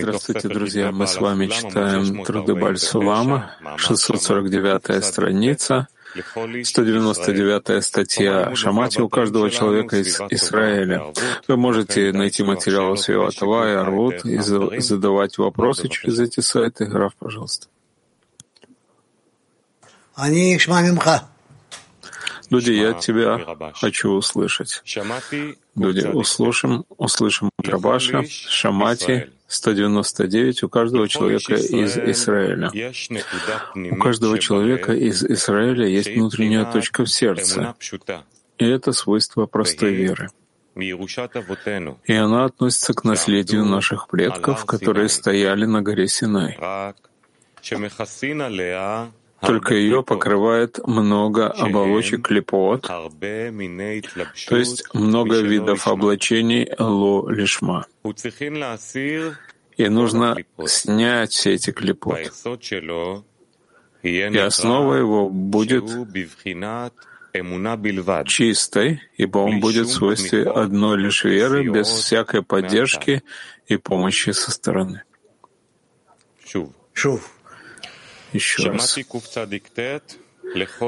Здравствуйте, друзья. Мы с вами читаем труды Бальсулама, 649 страница, 199 статья Шамати у каждого человека из Израиля. Вы можете найти материалы Свиватова и Арвуд и задавать вопросы через эти сайты. Граф, пожалуйста. Люди, я тебя хочу услышать. Люди, услышим, услышим Рабаша, Шамати, 199 у каждого человека из Израиля. У каждого человека из Израиля есть внутренняя точка в сердце, и это свойство простой веры. И она относится к наследию наших предков, которые стояли на горе Синай. Только ее покрывает много оболочек липот, то есть много видов облачений ло лишма. И нужно снять все эти клепот. И основа его будет чистой, ибо он будет в свойстве одной лишь веры, без всякой поддержки и помощи со стороны. Еще раз.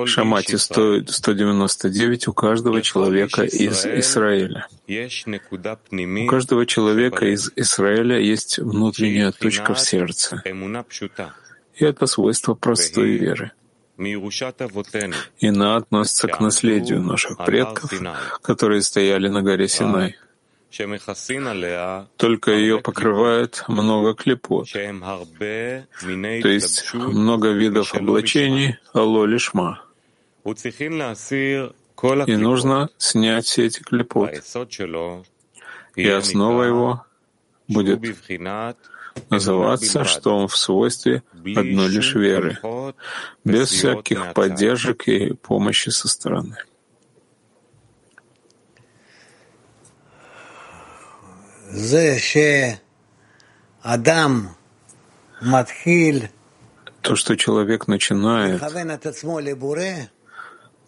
Шамати стоит 199 у каждого человека из Израиля. У каждого человека из Израиля есть внутренняя точка в сердце. И это свойство простой веры. И она относится к наследию наших предков, которые стояли на горе Синай. Только ее покрывает много клепот, то есть много видов облачений алло лишма. И нужно снять все эти клепот. И основа его будет называться, что он в свойстве одной лишь веры, без всяких поддержек и помощи со стороны. То, что человек начинает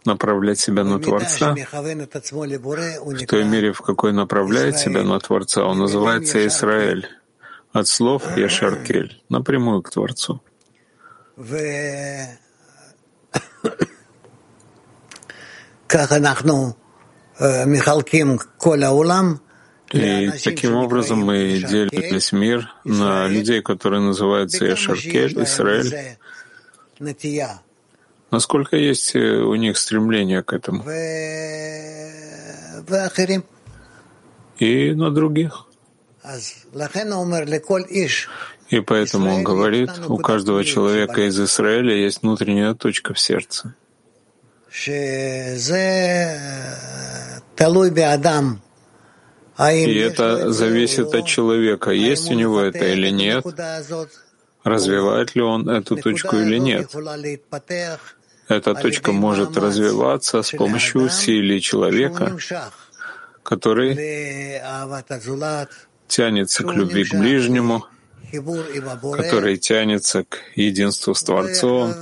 направлять себя на Творца, в той мере, в какой направляет себя на Творца, он называется Израиль. От слов Яшаркель, напрямую к Творцу. כך אנחנו מחלקים כל העולם и таким образом мы делим весь мир на людей, которые называются Эшаркель, Израиль, насколько есть э, у них стремление к этому, и на других. И поэтому он говорит, у каждого человека из Израиля есть внутренняя точка в сердце. И это зависит от человека, есть у него это или нет, развивает ли он эту точку или нет. Эта точка может развиваться с помощью усилий человека, который тянется к любви к ближнему, который тянется к единству с Творцом,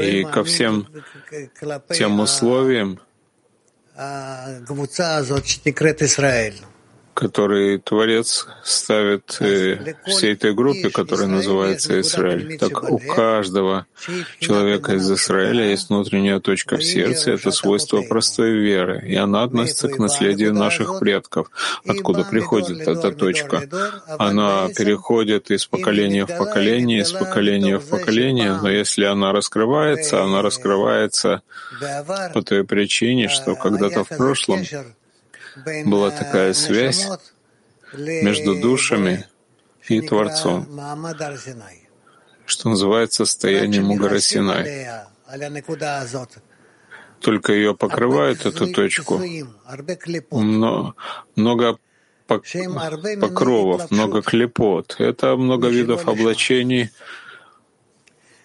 и ко всем тем условиям, который Творец ставит э, всей этой группе, которая называется Израиль. Так у каждого человека из Израиля есть внутренняя точка в сердце, это свойство простой веры, и она относится к наследию наших предков. Откуда приходит эта точка? Она переходит из поколения в поколение, из поколения в поколение, но если она раскрывается, она раскрывается по той причине, что когда-то в прошлом была такая связь между душами и Творцом, что называется состоянием у горы Синай. Только ее покрывает эту точку. Но много покровов, много клепот. Это много видов облачений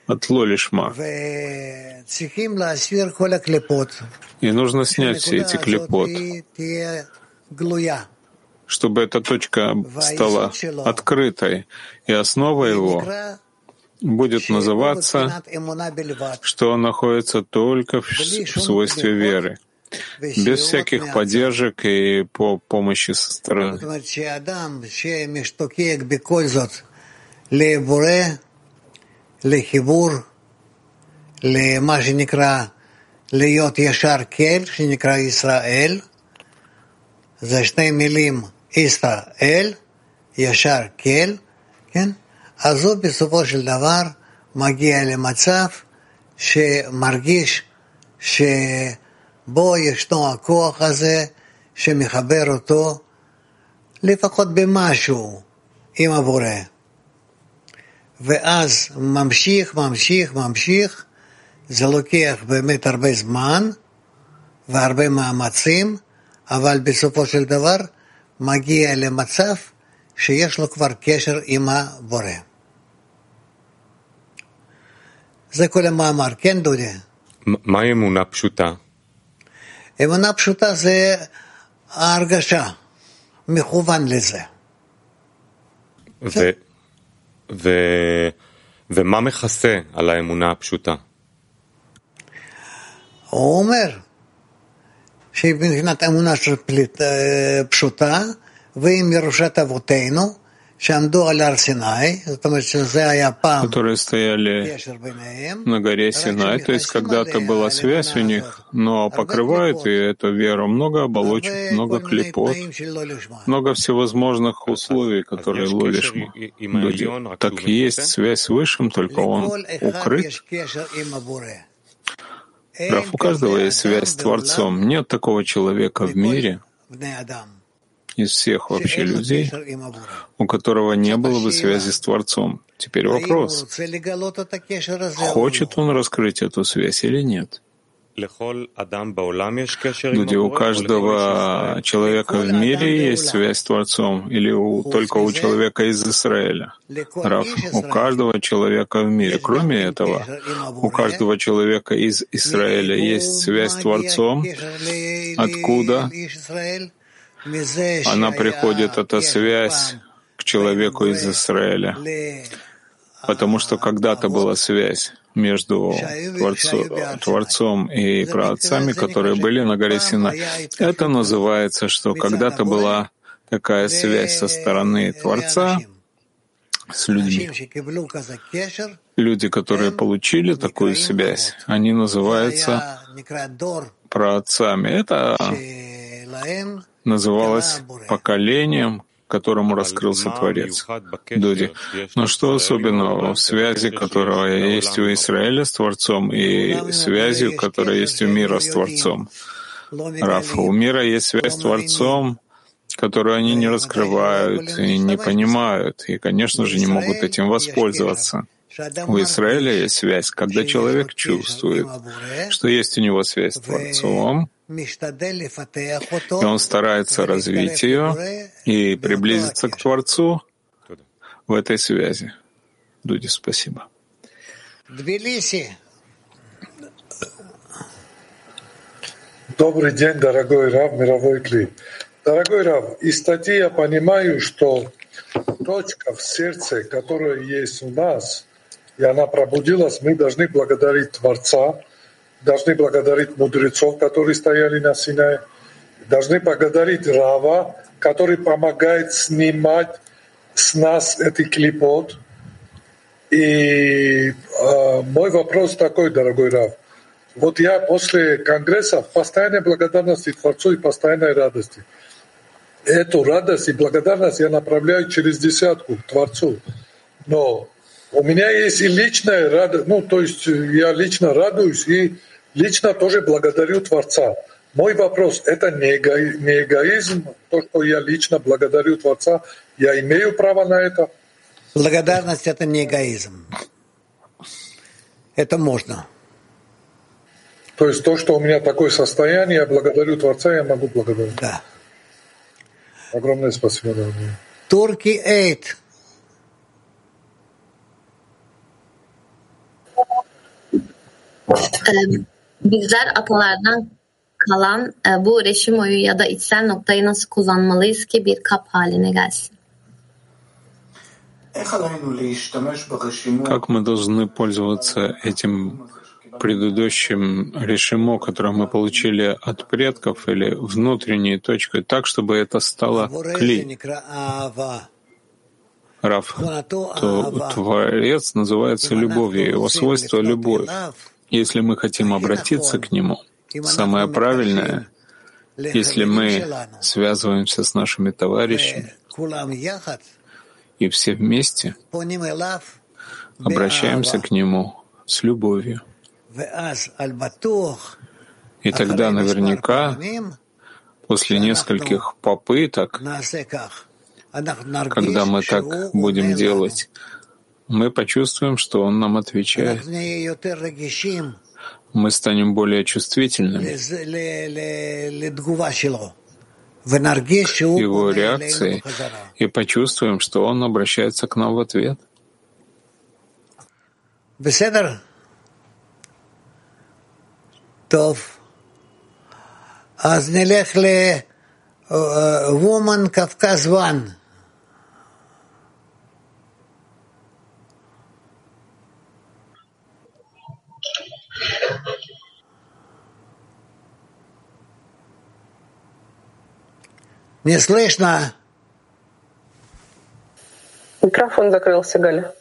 от лолишма. И нужно снять все эти клепот, чтобы эта точка стала открытой, и основа его будет называться, что он находится только в свойстве веры, без всяких поддержек и по помощи со стороны. למה שנקרא להיות ישר כל, שנקרא ישראל, זה שני מילים, ישראל, ישר כל, כן? אז הוא בסופו של דבר מגיע למצב שמרגיש שבו ישנו הכוח הזה שמחבר אותו לפחות במשהו עם הבורא. ואז ממשיך, ממשיך, ממשיך, זה לוקח באמת הרבה זמן והרבה מאמצים, אבל בסופו של דבר מגיע למצב שיש לו כבר קשר עם הבורא. זה כל המאמר, כן דודי? מהי אמונה פשוטה? אמונה פשוטה זה ההרגשה, מכוון לזה. ו, ו, ומה מכסה על האמונה הפשוטה? הוא אומר שמבחינת אמונה פשוטה, ועם ירושת אבותינו, которые стояли на горе Синай, то есть когда-то была связь у них, но покрывает и эту веру. Много оболочек, много клепот, много всевозможных условий, которые ловишь люди. Так есть связь с Высшим, только он укрыт. Прав у каждого есть связь с Творцом. Нет такого человека в мире, из всех вообще людей, у которого не было бы связи с Творцом. Теперь вопрос, хочет он раскрыть эту связь или нет? Люди, у каждого человека в мире есть связь с Творцом, или у, только у человека из Израиля? Раф, у каждого человека в мире. Кроме этого, у каждого человека из Израиля есть связь с Творцом. Откуда? Она приходит, эта связь, к человеку из Израиля. Потому что когда-то была связь между Творцом, Творцом и праотцами, которые были на горе Сина. Это называется, что когда-то была такая связь со стороны Творца с людьми. Люди, которые получили такую связь, они называются праотцами. Это называлось поколением, которому раскрылся Творец. Дуди. Но что особенного в связи, которая есть у Израиля с Творцом, и связью, которая есть у мира с Творцом? Раф, у мира есть связь с Творцом, которую они не раскрывают и не понимают, и, конечно же, не могут этим воспользоваться. У Израиля есть связь, когда человек чувствует, что есть у него связь с Творцом, и он старается развить ее и приблизиться к Творцу в этой связи. Дуди, спасибо. Добрый день, дорогой Рав, мировой клип. Дорогой Рав, из статьи я понимаю, что точка в сердце, которая есть у нас, и она пробудилась, мы должны благодарить Творца, должны благодарить мудрецов, которые стояли на Синае, должны благодарить Рава, который помогает снимать с нас этот клипот. И э, мой вопрос такой, дорогой Рав. Вот я после конгресса в постоянной благодарности Творцу и постоянной радости. Эту радость и благодарность я направляю через десятку к Творцу. Но у меня есть и личная радость, ну, то есть я лично радуюсь и лично тоже благодарю Творца. Мой вопрос, это не, эго, не эгоизм, то, что я лично благодарю Творца, я имею право на это? Благодарность — это не эгоизм. Это можно. То есть то, что у меня такое состояние, я благодарю Творца, я могу благодарить. Да. Огромное спасибо, дорогие. Турки 8. Bizler atalardan kalan e, bu reşim oyu ya da içsel noktayı nasıl kullanmalıyız ki bir kap haline gelsin? Как мы должны пользоваться этим предыдущим решимо, которое мы получили от предков, или внутренней точкой, так, чтобы это стало кли. Раф, то Творец называется любовью, его свойство — любовь. Если мы хотим обратиться к Нему, самое правильное, если мы связываемся с нашими товарищами и все вместе обращаемся к Нему с любовью. И тогда наверняка после нескольких попыток, когда мы так будем делать, мы почувствуем, что Он нам отвечает. Мы станем более чувствительными его реакции и почувствуем, что Он обращается к нам в ответ. טוב. אז נלך ל-Woman קווקז 1. Не слышно. Микрофон закрылся, Галя.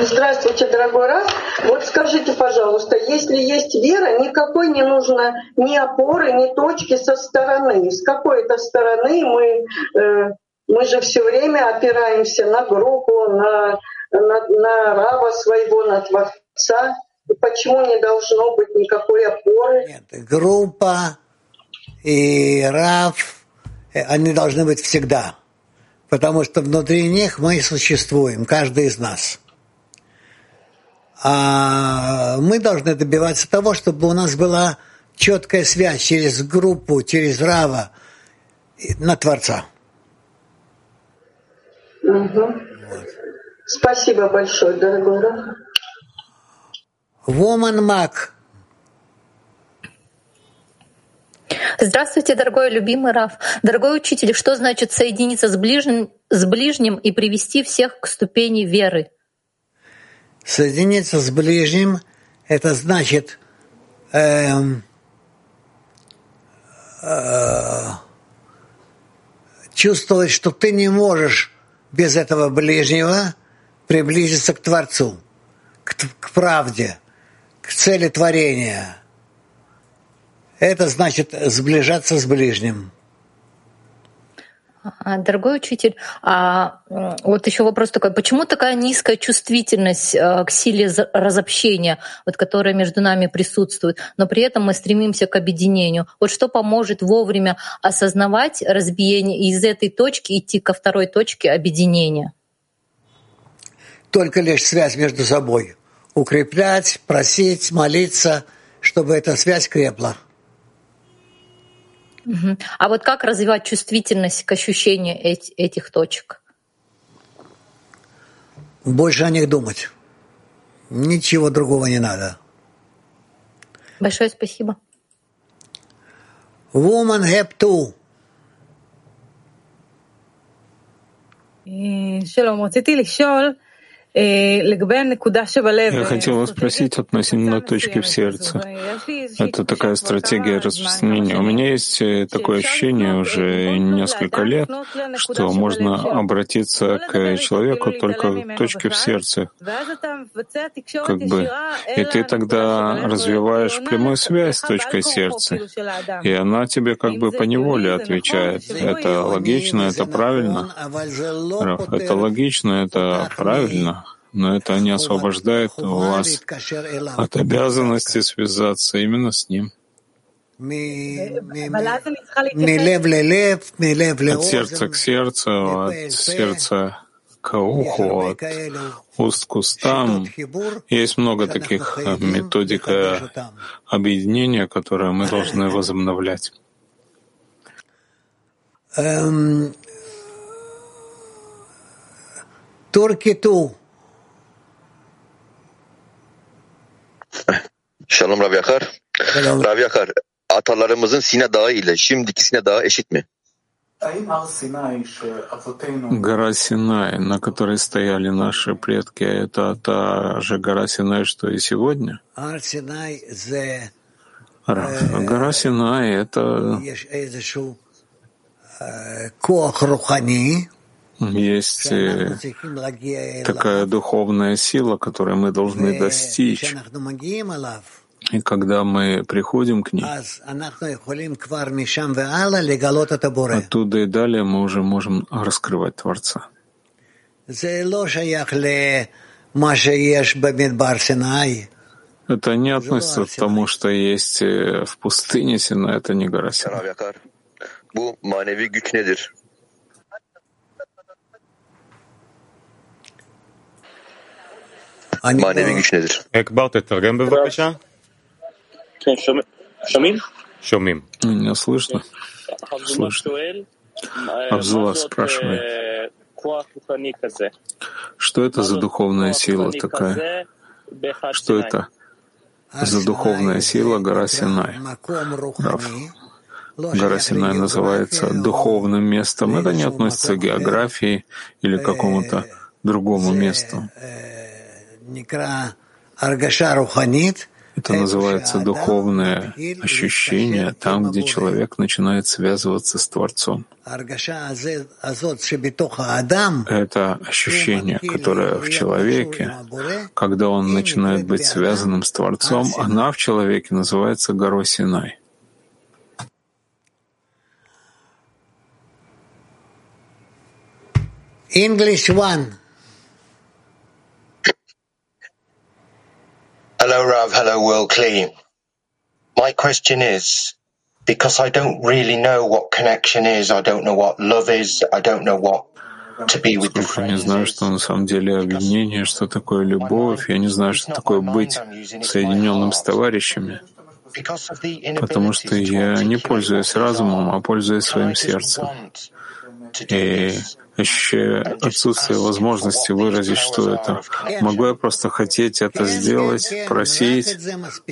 Здравствуйте, дорогой Раф. Вот скажите, пожалуйста, если есть вера, никакой не нужно ни опоры, ни точки со стороны. С какой-то стороны мы, э, мы же все время опираемся на группу, на, на, на раба своего, на Творца. Почему не должно быть никакой опоры? Нет, группа и рав, э, они должны быть всегда. Потому что внутри них мы существуем, каждый из нас. А мы должны добиваться того, чтобы у нас была четкая связь через группу, через Рава на Творца. Угу. Вот. Спасибо большое, дорогой Рав. Woman Мак. Здравствуйте, дорогой любимый Раф. Дорогой учитель, что значит соединиться с ближним, с ближним и привести всех к ступени веры? Соединиться с ближним — это значит э, э, чувствовать, что ты не можешь без этого ближнего приблизиться к Творцу, к, к правде, к цели творения. Это значит сближаться с ближним. А, дорогой учитель, а вот еще вопрос такой, почему такая низкая чувствительность э, к силе разобщения, вот, которая между нами присутствует, но при этом мы стремимся к объединению? Вот что поможет вовремя осознавать разбиение и из этой точки идти ко второй точке объединения? Только лишь связь между собой Укреплять, просить, молиться, чтобы эта связь крепла. А вот как развивать чувствительность к ощущению эти, этих точек? Больше о них думать. Ничего другого не надо. Большое спасибо. Woman have two. שלום, רציתי לשאול я хотела спросить относительно точки в сердце. Это такая стратегия распространения. У меня есть э, такое ощущение уже несколько лет, что можно обратиться к человеку только к точке в сердце. Как бы. И ты тогда развиваешь прямую связь с точкой сердца. И она тебе как бы по неволе отвечает. Это логично, это правильно. Это логично, это правильно но это не освобождает вас от обязанности связаться именно с ним. От сердца к сердцу, от сердца к уху, от уст к устам. Есть много таких э, методик объединения, которые мы должны возобновлять. Туркиту. Şalom Rav Yakar. Rav Yakar, atalarımızın Sine Dağı ile şimdiki Sine Dağı eşit mi? Гора Синай, на которой стояли наши предки, это та же гора Синай, что и сегодня? Гора Синай — это есть такая духовная сила, которой мы должны достичь. И когда мы приходим к ней, оттуда и далее мы уже можем раскрывать Творца. Это не относится к тому, что есть в пустыне Сина, это не гора Сина. Manevi güç nedir? Ekbar, תתרגם בבקשה. Шамим? Шамим. Меня слышно? Слышно. Абзула спрашивает, что это за духовная сила такая? Что это за духовная сила гора Синай? Рав. Гора Синай называется духовным местом. Это не относится к географии или к какому-то другому месту. Это называется духовное ощущение там, где человек начинает связываться с Творцом. Это ощущение, которое в человеке, когда он начинает быть связанным с Творцом, она в человеке называется горой Синай. English one. Hello, Rav. Hello, World Clean. My question is because I don't really know what connection is, I don't know what love is, I don't know what. Я не знаю, что на самом деле объединение, что такое любовь. Я не знаю, что такое быть соединенным с товарищами. Потому что я не пользуюсь разумом, а пользуюсь своим сердцем. И ощущая отсутствие возможности выразить, что это. Могу я просто хотеть это сделать, просить?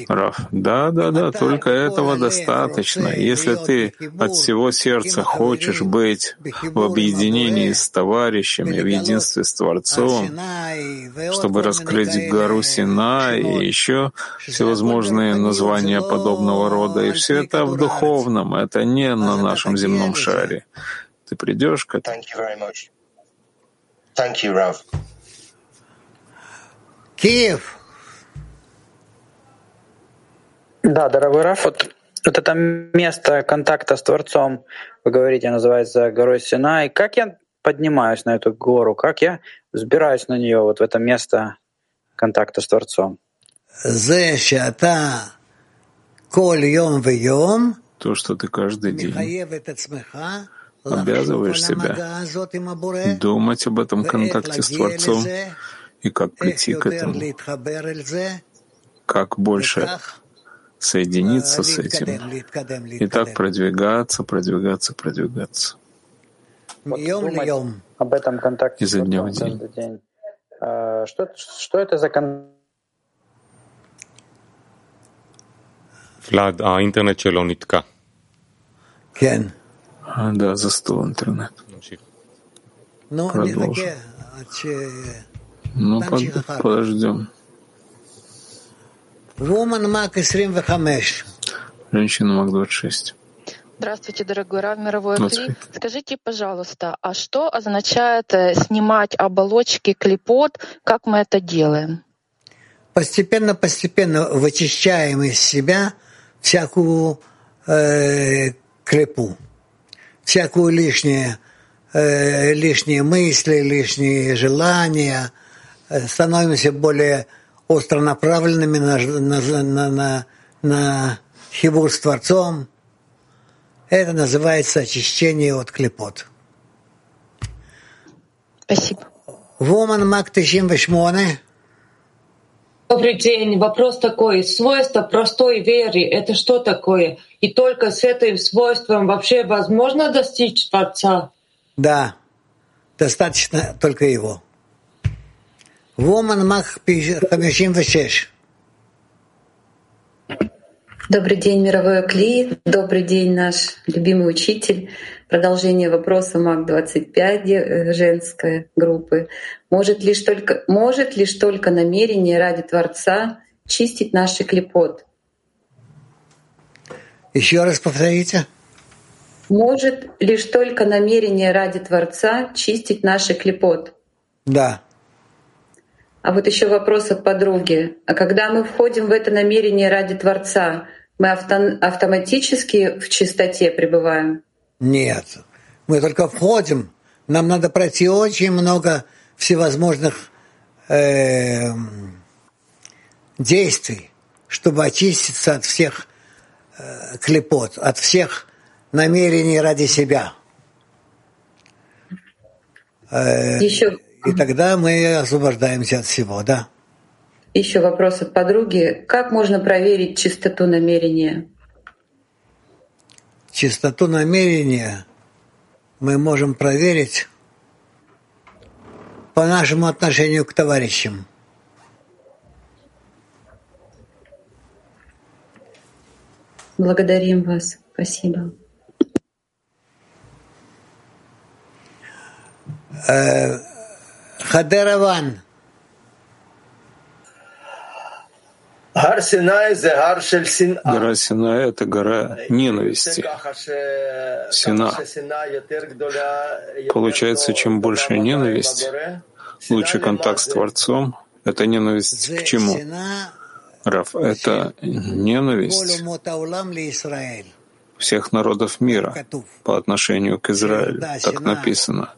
Раф, да, да, да, только этого достаточно. Если ты от всего сердца хочешь быть в объединении с товарищами, в единстве с Творцом, чтобы раскрыть гору Сина и еще всевозможные названия подобного рода, и все это в духовном, это не на нашем земном шаре ты придешь к этому. Thank you, Rav. Киев. Да, дорогой Раф, вот, вот это место контакта с Творцом, вы говорите, называется горой Синай. Как я поднимаюсь на эту гору? Как я взбираюсь на нее, вот в это место контакта с Творцом? То, что ты каждый день обязываешь себя думать об этом контакте с Творцом и как прийти к этому, как больше соединиться с этим и так продвигаться, продвигаться, продвигаться. Вот об этом контакте изо дня в день. день. А, что, что это за контакт? Влад, האינטרנט שלו נתקע. כן. А, да, застыл интернет. Продолжим. Ну, под, подождем. Женщина МАК-26. Здравствуйте, дорогой Рав Мировой Кли. Скажите, пожалуйста, а что означает э, снимать оболочки клепот? Как мы это делаем? Постепенно-постепенно вычищаем из себя всякую э, клепу всякую лишнее, э, лишние мысли, лишние желания, э, становимся более остро направленными на, на, на, на, на хибур с Творцом. Это называется очищение от клепот. Спасибо. Вуман Мак 98. Добрый день. Вопрос такой. Свойство простой веры — это что такое? И только с этим свойством вообще возможно достичь Творца? Да, достаточно только его. Воман Мах 56. Добрый день, мировой Кли. Добрый день, наш любимый учитель. продолжение вопроса МАК-25 женской группы. Может лишь, только, может лишь только намерение ради Творца чистить наши клепот? Еще раз повторите. Может лишь только намерение ради Творца чистить наши клепот? Да. А вот еще вопрос от подруги. А когда мы входим в это намерение ради Творца, мы авто автоматически в чистоте пребываем? Нет. Мы только входим. Нам надо пройти очень много всевозможных э, действий, чтобы очиститься от всех э, клепот, от всех намерений ради себя. Э, Еще и тогда мы освобождаемся от всего, да. Еще вопрос от подруги. Как можно проверить чистоту намерения? Чистоту намерения мы можем проверить по нашему отношению к товарищам. Благодарим вас. Спасибо. Э, Хадераван. Гора Синай — это гора ненависти, Сина. Получается, чем больше ненависть, лучший контакт с Творцом — это ненависть к чему? Раф, это ненависть всех народов мира по отношению к Израилю. Так написано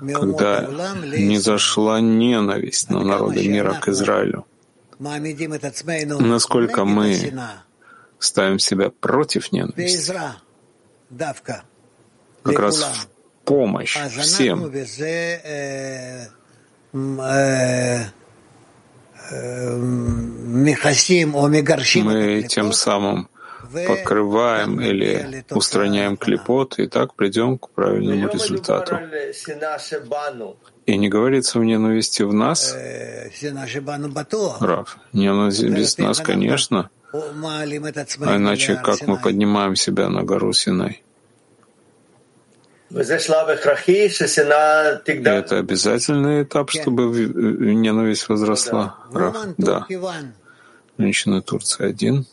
когда не зашла ненависть на народы мира к Израилю. Насколько мы ставим себя против ненависти, как раз в помощь всем. Мы тем самым покрываем или устраняем клепот, и так придем к правильному результату. И не говорится в ненависти в нас, Рав, ненависть в нас, конечно, а иначе как мы поднимаем себя на гору Синай? Это обязательный этап, чтобы ненависть возросла. Рав, да. Женщина Турции один.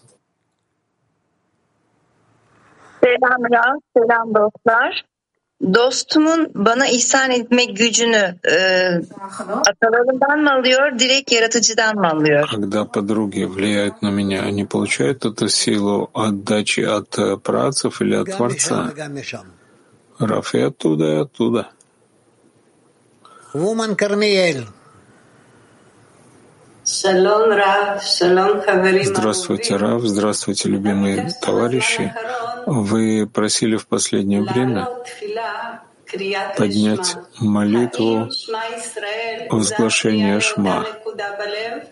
Selam ya, selam dostlar. Dostumun bana ihsan etmek gücünü e, atalarından mı alıyor, direkt yaratıcıdan mı alıyor? Когда подруги влияют на меня, они получают эту силу отдачи от працев или от Творца? Раф и оттуда, и оттуда. Woman Кармиель. Здравствуйте, Рав, здравствуйте, любимые товарищи. Вы просили в последнее время поднять молитву возглашения Шма.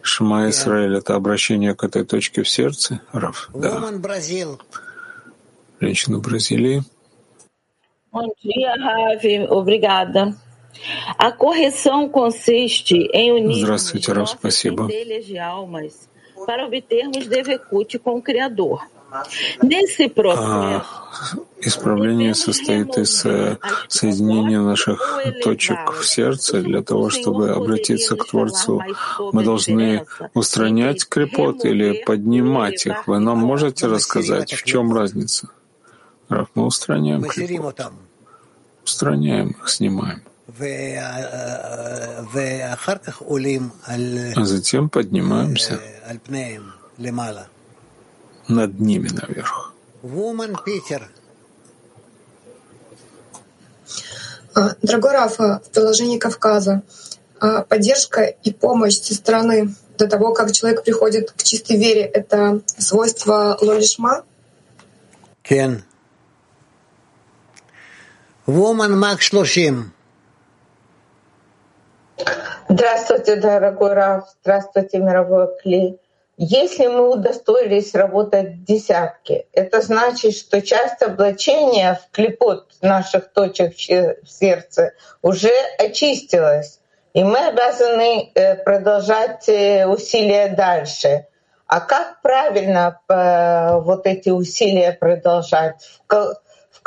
Шма Исраэль — это обращение к этой точке в сердце, Рав? Да. Женщина Бразилии. Bom dia, Ravi. Obrigada. A correção consiste em unir Здравствуйте, Рав, спасибо. de almas para obtermos Devekut com o Criador. А, исправление состоит из э, соединения наших точек в сердце для того, чтобы обратиться к Творцу. Мы должны устранять крепот или поднимать их. Вы нам можете рассказать, в чем разница? Раф, мы устраняем крепот. Устраняем их, снимаем. А затем поднимаемся над ними наверх. А, дорогой Рафа, в приложении Кавказа а, поддержка и помощь со стороны до того, как человек приходит к чистой вере, это свойство лолишма? Кен. Woman Мак Шлошим. Здравствуйте, дорогой Раф. Здравствуйте, мировой клей. Если мы удостоились работать десятки, это значит, что часть облачения в клепот наших точек в сердце уже очистилась, и мы обязаны э, продолжать э, усилия дальше. А как правильно э, вот эти усилия продолжать?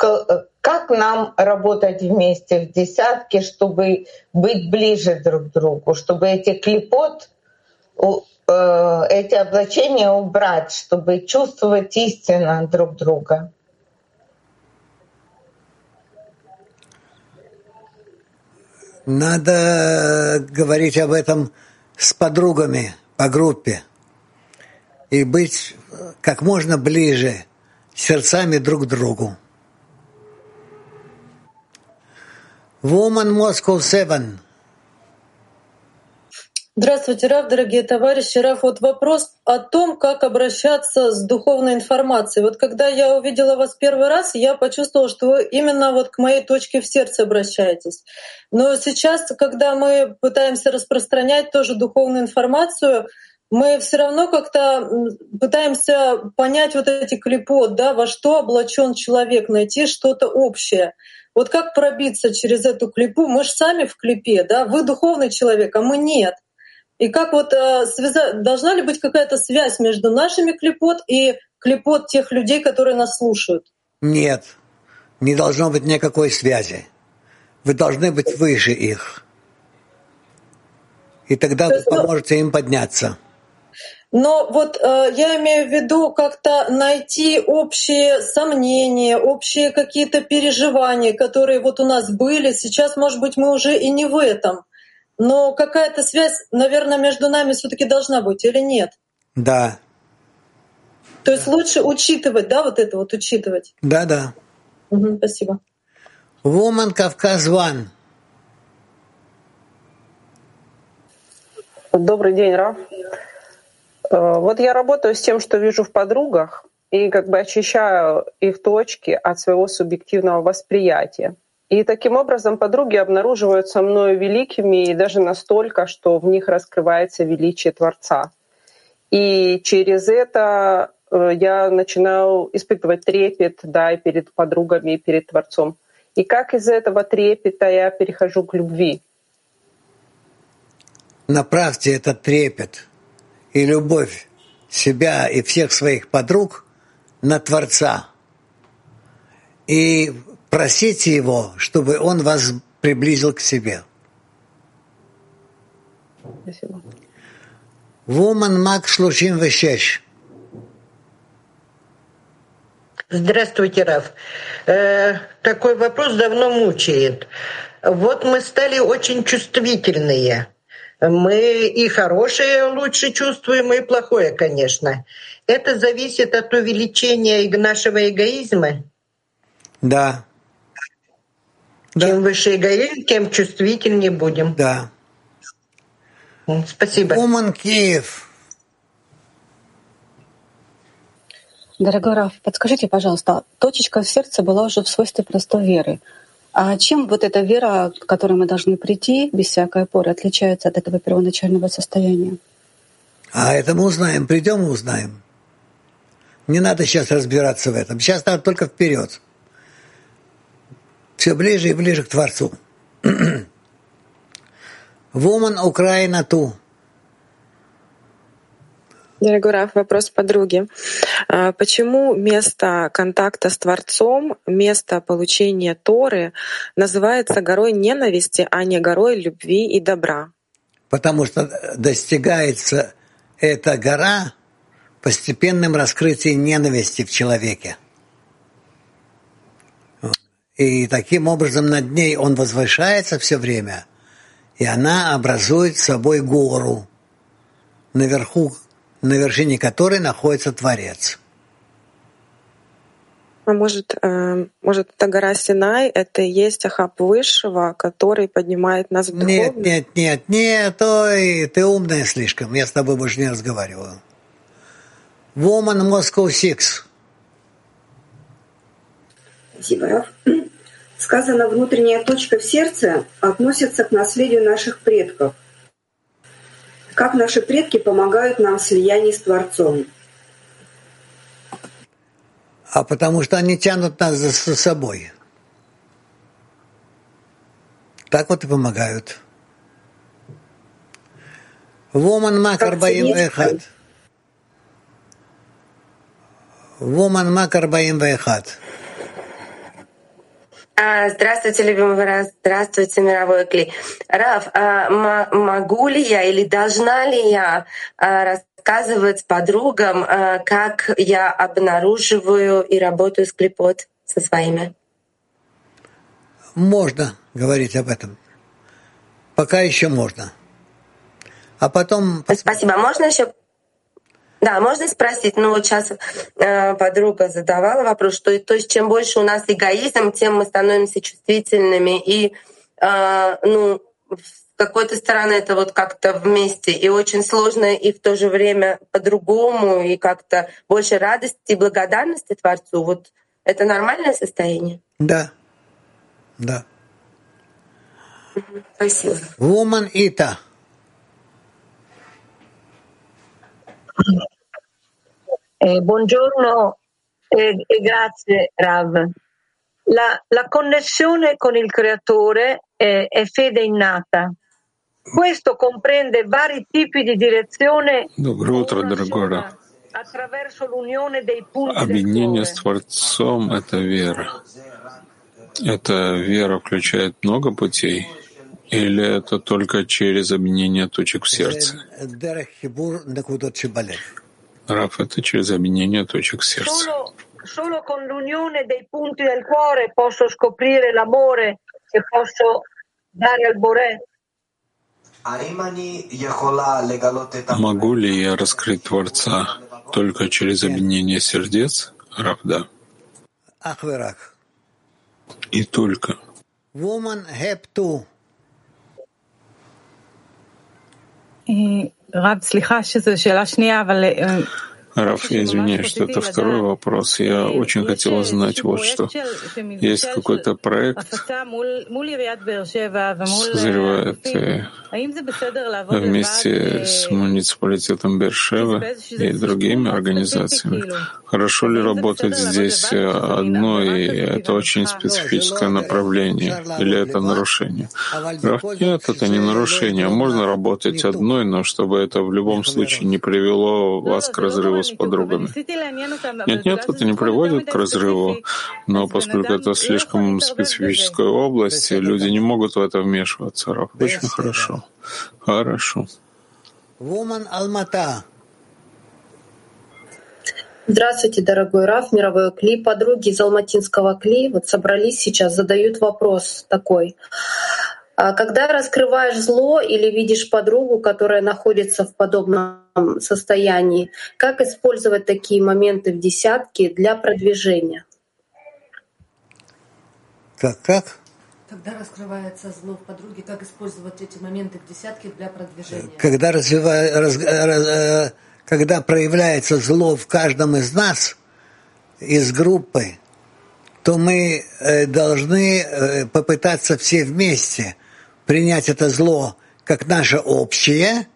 В как нам работать вместе в десятке, чтобы быть ближе друг к другу, чтобы эти клепот, э, эти облачения убрать, чтобы чувствовать истинно друг друга. Надо говорить об этом с подругами по группе и быть как можно ближе сердцами друг к другу. Woman Moscow 7. Здравствуйте, Раф, дорогие товарищи. Раф, вот вопрос о том, как обращаться с духовной информацией. Вот когда я увидела вас первый раз, я почувствовала, что вы именно вот к моей точке в сердце обращаетесь. Но сейчас, когда мы пытаемся распространять тоже духовную информацию, мы все равно как-то пытаемся понять вот эти клепот, да, во что облачен человек, найти что-то общее. Вот как пробиться через эту клепу? Мы же сами в клепе, да, вы духовный человек, а мы нет. И как вот э, связать, должна ли быть какая-то связь между нашими клепот и клепот тех людей, которые нас слушают? Нет, не должно быть никакой связи. Вы должны быть выше их. И тогда вы ну, поможете им подняться. Но вот э, я имею в виду как-то найти общие сомнения, общие какие-то переживания, которые вот у нас были. Сейчас, может быть, мы уже и не в этом. Но какая-то связь, наверное, между нами все-таки должна быть или нет? Да. То есть лучше учитывать, да, вот это вот учитывать? Да, да. Угу, спасибо. Woman Кавказ One. Добрый день, Раф. Э, вот я работаю с тем, что вижу в подругах, и как бы очищаю их точки от своего субъективного восприятия. И таким образом подруги обнаруживаются мною великими и даже настолько, что в них раскрывается величие Творца. И через это э, я начинаю испытывать трепет да, и перед подругами, и перед Творцом. И как из этого трепета я перехожу к любви. Направьте этот трепет и любовь себя и всех своих подруг на Творца. И просите Его, чтобы Он вас приблизил к себе. Спасибо. Woman Мак 36. Здравствуйте, Раф. Э, такой вопрос давно мучает. Вот мы стали очень чувствительные. Мы и хорошее лучше чувствуем, и плохое, конечно. Это зависит от увеличения нашего эгоизма. Да. Чем да. выше эгоизм, тем чувствительнее будем. Да. Спасибо. Уман Киев. Дорогой Раф, подскажите, пожалуйста, точечка в сердце была уже в свойстве простой веры. А чем вот эта вера, к которой мы должны прийти без всякой опоры, отличается от этого первоначального состояния? А это мы узнаем, придем и узнаем. Не надо сейчас разбираться в этом. Сейчас надо только вперед. Все ближе и ближе к Творцу. Woman Украина ту. Дорогой Раф, вопрос подруги. А почему место контакта с Творцом, место получения Торы называется горой ненависти, а не горой любви и добра? Потому что достигается эта гора постепенным раскрытием ненависти в человеке. И таким образом над ней он возвышается все время, и она образует собой гору, наверху на вершине которой находится Творец. А может, э, может, эта гора Синай — это и есть Ахаб Высшего, который поднимает нас в Нет, нет, нет, нет, ой, ты умная слишком, я с тобой больше не разговариваю. Woman Moscow Six. Спасибо, Раф. Сказано, внутренняя точка в сердце относится к наследию наших предков. Как наши предки помогают нам в слиянии с Творцом? А потому что они тянут нас за собой. Так вот и помогают. Воман Макар Баим Вехат. Воман Макар Баим Вехат. А, здравствуйте, любимый Раф. Здравствуйте, мировой Кли. Раф, а, могу ли я или должна ли я а, рассказывать подругам, как я обнаруживаю и работаю с клепот со своими? Можно говорить об этом. Пока еще можно. А потом... Спасибо. Можно еще да, можно спросить, ну вот сейчас э, подруга задавала вопрос, что то есть чем больше у нас эгоизм, тем мы становимся чувствительными и э, ну с какой-то стороны это вот как-то вместе и очень сложно и в то же время по-другому и как-то больше радости и благодарности Творцу. Вот это нормальное состояние? Да, да. Спасибо. Woman Ita. Eh, buongiorno e, e, grazie Rav. La, la, connessione con il creatore è, è fede innata. Questo comprende vari tipi di direzione. Доброе утро, дорогой Раф. Объединение с Творцом — это вера. Эта вера включает много путей, или это только через объединение точек в сердце? Раф — это через объединение точек сердца. Solo con l'unione dei punti del cuore posso scoprire l'amore che posso dare al Boré. Могу ли я раскрыть Творца только через объединение сердец? Раф, да. И только. Woman have to. רב, סליחה שזו שאלה שנייה, אבל Раф, я извиняюсь, что это второй вопрос. Я очень хотела знать вот что. Есть какой-то проект, созревает э, вместе с муниципалитетом Бершева и другими организациями. Хорошо ли работать здесь э, одной, это очень специфическое направление, или это нарушение? Раф, нет, это не нарушение. Можно работать одной, но чтобы это в любом случае не привело вас к разрыву с подругами. Нет, нет, это не приводит к разрыву, но поскольку это слишком специфическая область, люди не могут в это вмешиваться. Раф, очень хорошо. Хорошо. Здравствуйте, дорогой Раф, мировой Кли. Подруги из Алматинского Кли вот собрались сейчас, задают вопрос такой. А когда раскрываешь зло или видишь подругу, которая находится в подобном состоянии, как использовать такие моменты в десятке для продвижения? Как как? Когда раскрывается зло в подруге, как использовать эти моменты в десятке для продвижения? Когда, развивая, раз, раз, э, когда проявляется зло в каждом из нас, из группы, то мы э, должны э, попытаться все вместе принять это зло как наше общее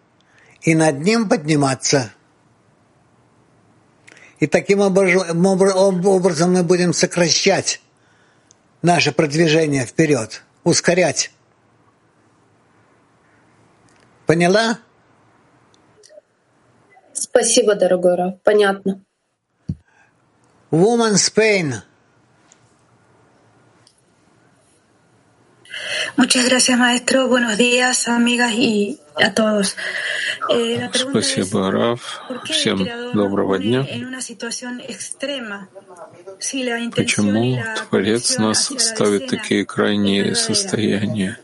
и над ним подниматься. И таким образом мы будем сокращать наше продвижение вперед, ускорять. Поняла? Спасибо, дорогой Раф. Понятно. Woman Spain. Muchas gracias, maestro. Buenos días, amigas y a todos. Eh, Спасибо, Раф. Всем доброго дня. Почему Творец нас ставит такие крайние состояния?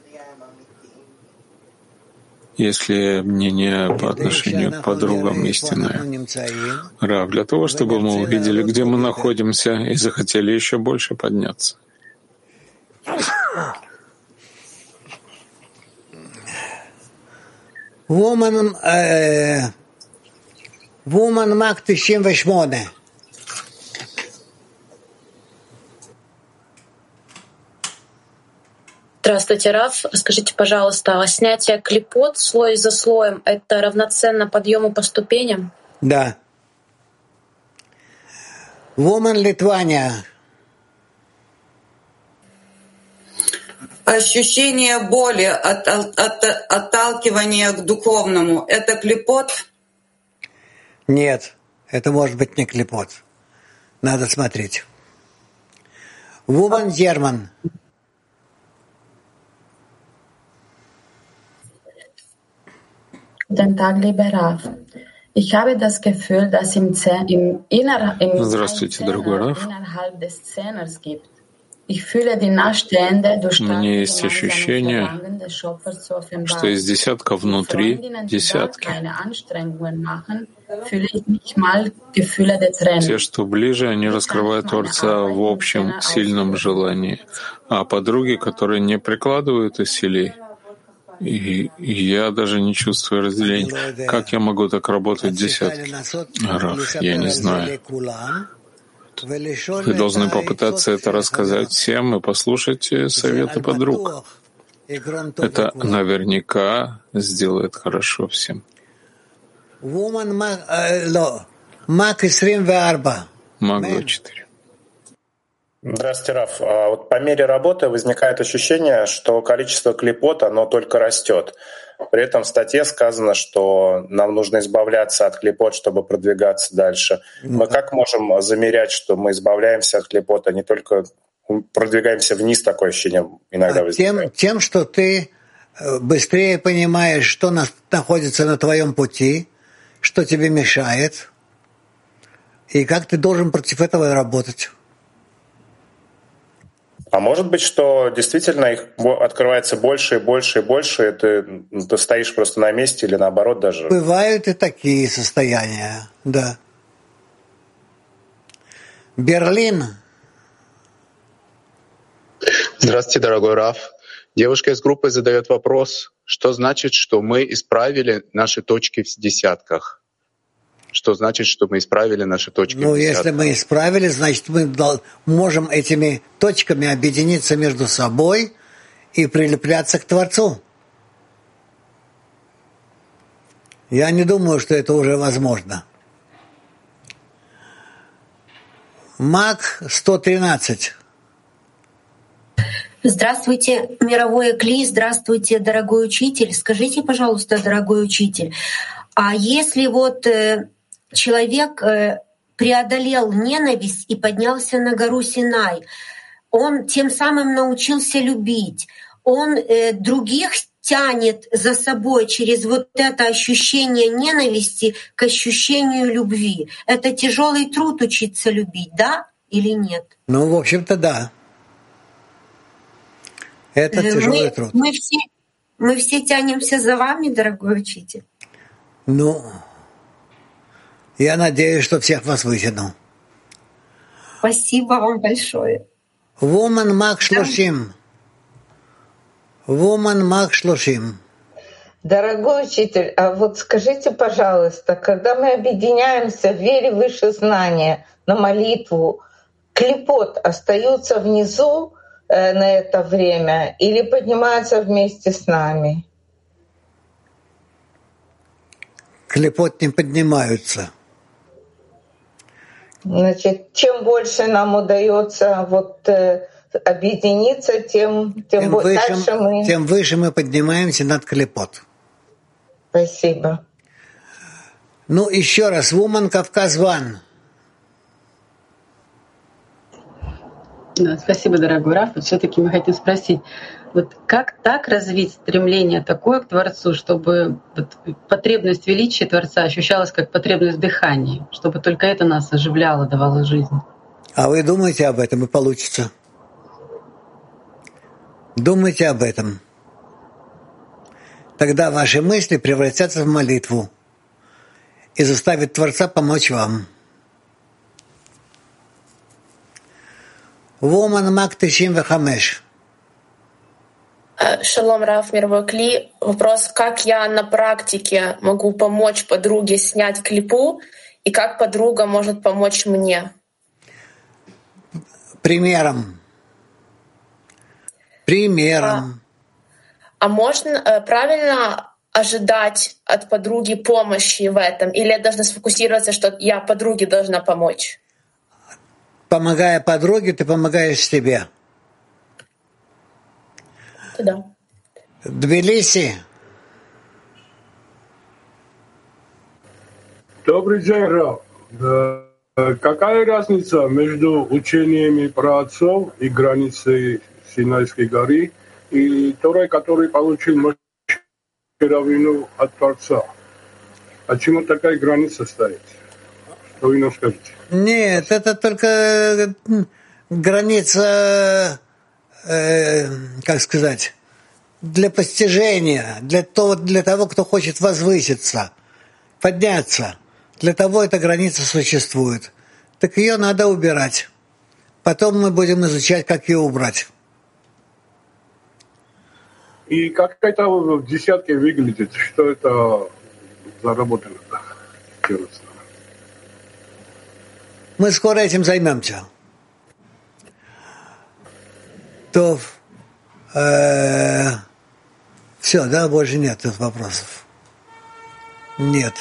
если мнение по отношению к подругам истинное. Рав, для того, чтобы мы увидели, где мы находимся, и захотели еще больше подняться. Woman, uh, woman Mach 98. Здравствуйте, Раф. Скажите, пожалуйста, а снятие клепот слой за слоем — это равноценно подъему по ступеням? Да. Woman Литвания. ощущение боли от, от, от отталкивания к духовному — это клепот? Нет, это может быть не клепот. Надо смотреть. Вуман Зерман. Ich habe das Gefühl, dass im, Здравствуйте, дорогой Раф. innerhalb. У меня есть ощущение, что из десятка внутри десятки. Те, что ближе, они раскрывают Творца в общем сильном желании, а подруги, которые не прикладывают усилий, и я даже не чувствую разделения. Как я могу так работать десятки? Раф, я не знаю. Вы должны попытаться это рассказать всем и послушать советы подруг. Это наверняка сделает хорошо всем. Маг 24. Здравствуйте, Раф. А вот по мере работы возникает ощущение, что количество клепот, оно только растет. При этом в статье сказано, что нам нужно избавляться от клепот, чтобы продвигаться дальше. Мы как можем замерять, что мы избавляемся от клепот, а не только продвигаемся вниз, такое ощущение иногда а возникает? Тем, тем, что ты э, быстрее понимаешь, что находится на твоем пути, что тебе мешает, и как ты должен против этого работать. А может быть, что действительно их открывается больше и больше и больше, и ты, ты стоишь просто на месте или наоборот даже? Бывают и такие состояния, да. Берлин. Здравствуйте, дорогой Раф. Девушка из группы задает вопрос, что значит, что мы исправили наши точки в десятках? Что значит, что мы исправили наши точки. Ну, если мы исправили, значит, мы можем этими точками объединиться между собой и прилепляться к Творцу. Я не думаю, что это уже возможно. Мак 113. Здравствуйте, мировой Кли, здравствуйте, дорогой учитель. Скажите, пожалуйста, дорогой учитель, а если вот э, человек э, преодолел ненависть и поднялся на гору Синай. Он тем самым научился любить. Он э, других тянет за собой через вот это ощущение ненависти к ощущению любви. Это тяжелый труд учиться любить, да или нет? Ну, в общем-то, да. Это э, тяжелый мы, труд. Мы все, мы все тянемся за вами, дорогой учитель. Ну, я надеюсь, что всех вас вытяну. Спасибо вам большое. Woman Мак Шлошим. Woman Мак Шлошим. Дорогой учитель, а вот скажите, пожалуйста, когда мы объединяемся в вере выше знания на молитву, клепот остаются внизу э, на это время или поднимаются вместе с нами? Клепот не поднимаются. Значит, чем больше нам удается вот э, объединиться, тем, тем, тем, выше, дальше мы... Тем выше мы поднимаемся над клепот. Спасибо. Ну, еще раз, Woman Кавказ Ван. Да, спасибо, дорогой Раф. Все-таки мы хотим спросить, вот как так развить стремление такое к Творцу, чтобы вот потребность величия Творца ощущалась как потребность дыхания, чтобы только это нас оживляло, давало жизнь? А вы думаете об этом и получится. Думайте об этом. Тогда ваши мысли превратятся в молитву и заставят Творца помочь вам. Воман Мак. Э, шалом, Раф, мировой кли. Вопрос, как я на практике могу помочь подруге снять клипу и как подруга может помочь мне? Примером. Примером. А, а можно э, правильно ожидать от подруги помощи в этом? Или я должна сфокусироваться, что я подруге должна помочь? Помогая подруге, ты помогаешь себе туда. Тбилиси. Добрый день, Раф. Какая разница между учениями про отцов и границей Синайской горы и Торой, который получил Равину от Творца? А чему такая граница стоит? Что вы нам скажете? Нет, это только граница, э, как сказать, для постижения, для того, для того, кто хочет возвыситься, подняться. Для того эта граница существует. Так ее надо убирать. Потом мы будем изучать, как ее убрать. И как это в десятке выглядит? Что это заработано? Мы скоро этим займемся. То э, все, да, больше нет вопросов. Нет.